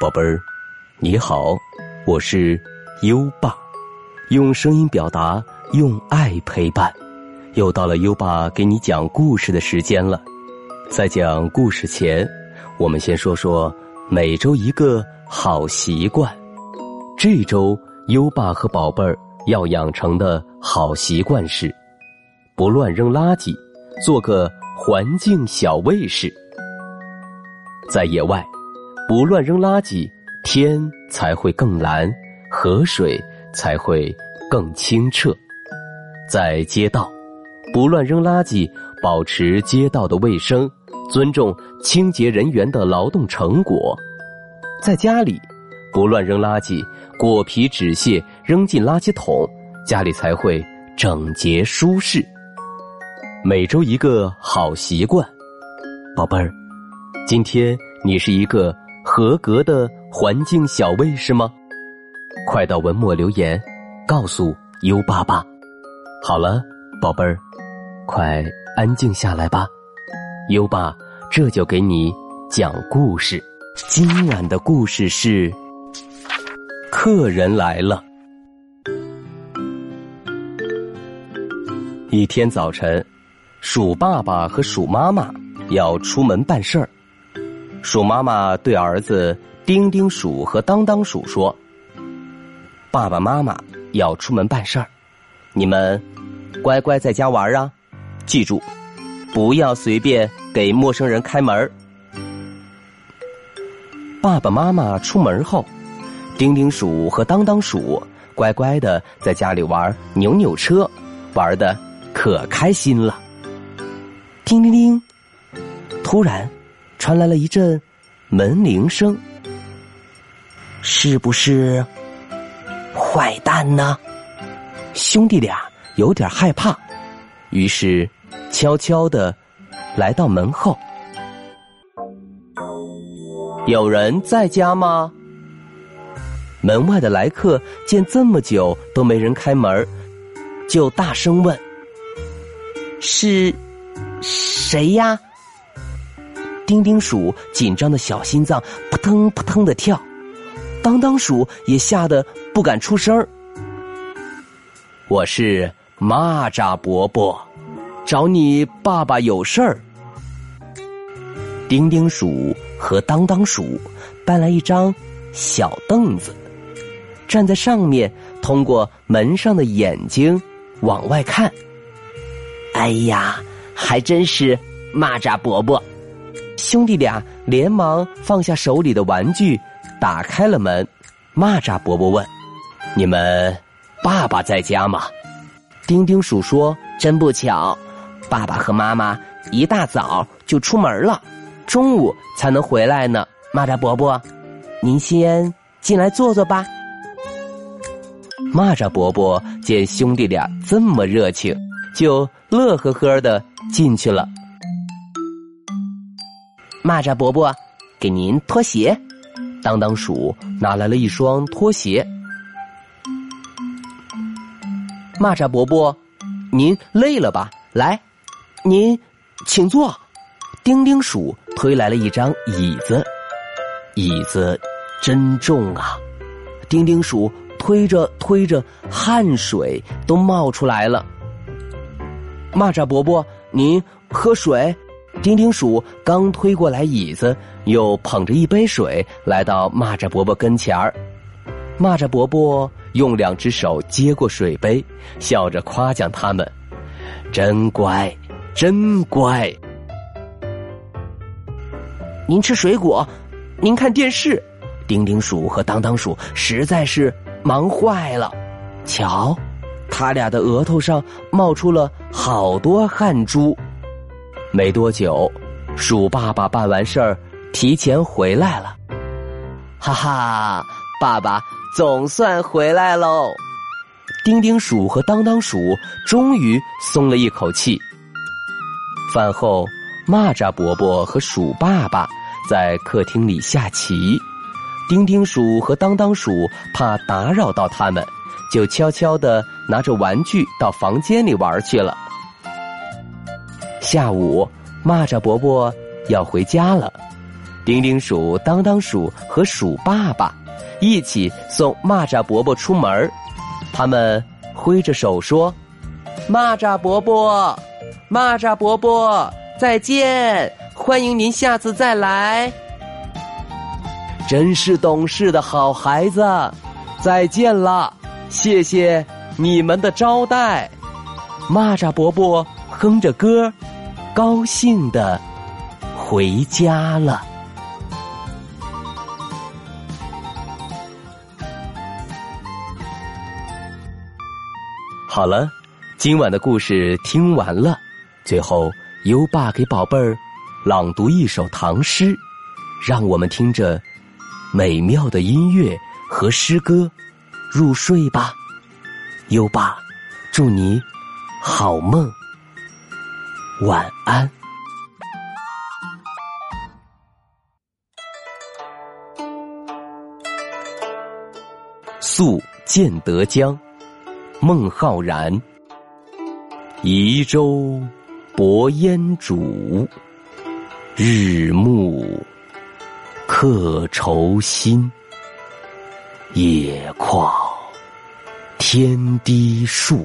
宝贝儿，你好，我是优爸，用声音表达，用爱陪伴。又到了优爸给你讲故事的时间了。在讲故事前，我们先说说每周一个好习惯。这周优爸和宝贝儿要养成的好习惯是：不乱扔垃圾，做个环境小卫士。在野外。不乱扔垃圾，天才会更蓝，河水才会更清澈。在街道，不乱扔垃圾，保持街道的卫生，尊重清洁人员的劳动成果。在家里，不乱扔垃圾，果皮纸屑扔进垃圾桶，家里才会整洁舒适。每周一个好习惯，宝贝儿，今天你是一个。合格的环境小卫士吗？快到文末留言，告诉优爸爸。好了，宝贝儿，快安静下来吧。优爸这就给你讲故事。今晚的故事是：客人来了。一天早晨，鼠爸爸和鼠妈妈要出门办事儿。鼠妈妈对儿子丁丁鼠和当当鼠说：“爸爸妈妈要出门办事儿，你们乖乖在家玩啊！记住，不要随便给陌生人开门。”爸爸妈妈出门后，丁丁鼠和当当鼠乖乖的在家里玩扭扭车，玩的可开心了。叮铃铃，突然。传来了一阵门铃声，是不是坏蛋呢？兄弟俩有点害怕，于是悄悄的来到门后。有人在家吗？门外的来客见这么久都没人开门，就大声问：“是谁呀？”丁丁鼠紧张的小心脏扑腾扑腾的跳，当当鼠也吓得不敢出声我是蚂蚱伯伯，找你爸爸有事儿。丁丁鼠和当当鼠搬来一张小凳子，站在上面，通过门上的眼睛往外看。哎呀，还真是蚂蚱伯伯。兄弟俩连忙放下手里的玩具，打开了门。蚂蚱伯伯问：“你们爸爸在家吗？”丁丁鼠说：“真不巧，爸爸和妈妈一大早就出门了，中午才能回来呢。”蚂蚱伯伯，您先进来坐坐吧。蚂蚱伯伯见兄弟俩这么热情，就乐呵呵的进去了。蚂蚱伯伯，给您脱鞋。当当鼠拿来了一双拖鞋。蚂蚱伯伯，您累了吧？来，您请坐。丁丁鼠推来了一张椅子，椅子真重啊！丁丁鼠推着推着，汗水都冒出来了。蚂蚱伯伯，您喝水。丁丁鼠刚推过来椅子，又捧着一杯水来到蚂蚱伯伯跟前儿。蚂蚱伯伯用两只手接过水杯，笑着夸奖他们：“真乖，真乖。”您吃水果，您看电视。丁丁鼠和当当鼠实在是忙坏了。瞧，他俩的额头上冒出了好多汗珠。没多久，鼠爸爸办完事儿，提前回来了。哈哈，爸爸总算回来喽！丁丁鼠和当当鼠终于松了一口气。饭后，蚂蚱伯伯和鼠爸爸在客厅里下棋，丁丁鼠和当当鼠怕打扰到他们，就悄悄的拿着玩具到房间里玩去了。下午，蚂蚱伯伯要回家了。丁丁鼠、当当鼠和鼠爸爸一起送蚂蚱伯伯出门他们挥着手说：“蚂蚱伯伯，蚂蚱伯伯，再见！欢迎您下次再来。”真是懂事的好孩子，再见了，谢谢你们的招待。蚂蚱伯伯哼着歌，高兴的回家了。好了，今晚的故事听完了。最后，优爸给宝贝儿朗读一首唐诗，让我们听着美妙的音乐和诗歌入睡吧。优爸，祝你。好梦，晚安。宿建德江，孟浩然。移舟泊烟渚，日暮客愁新。野旷天低树。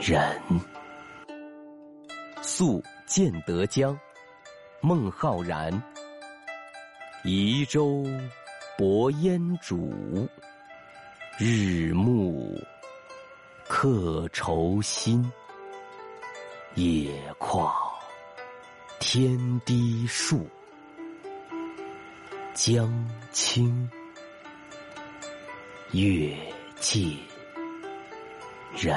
人，宿建德江，孟浩然。移舟泊烟渚，日暮客愁新。野旷天低树，江清月近人。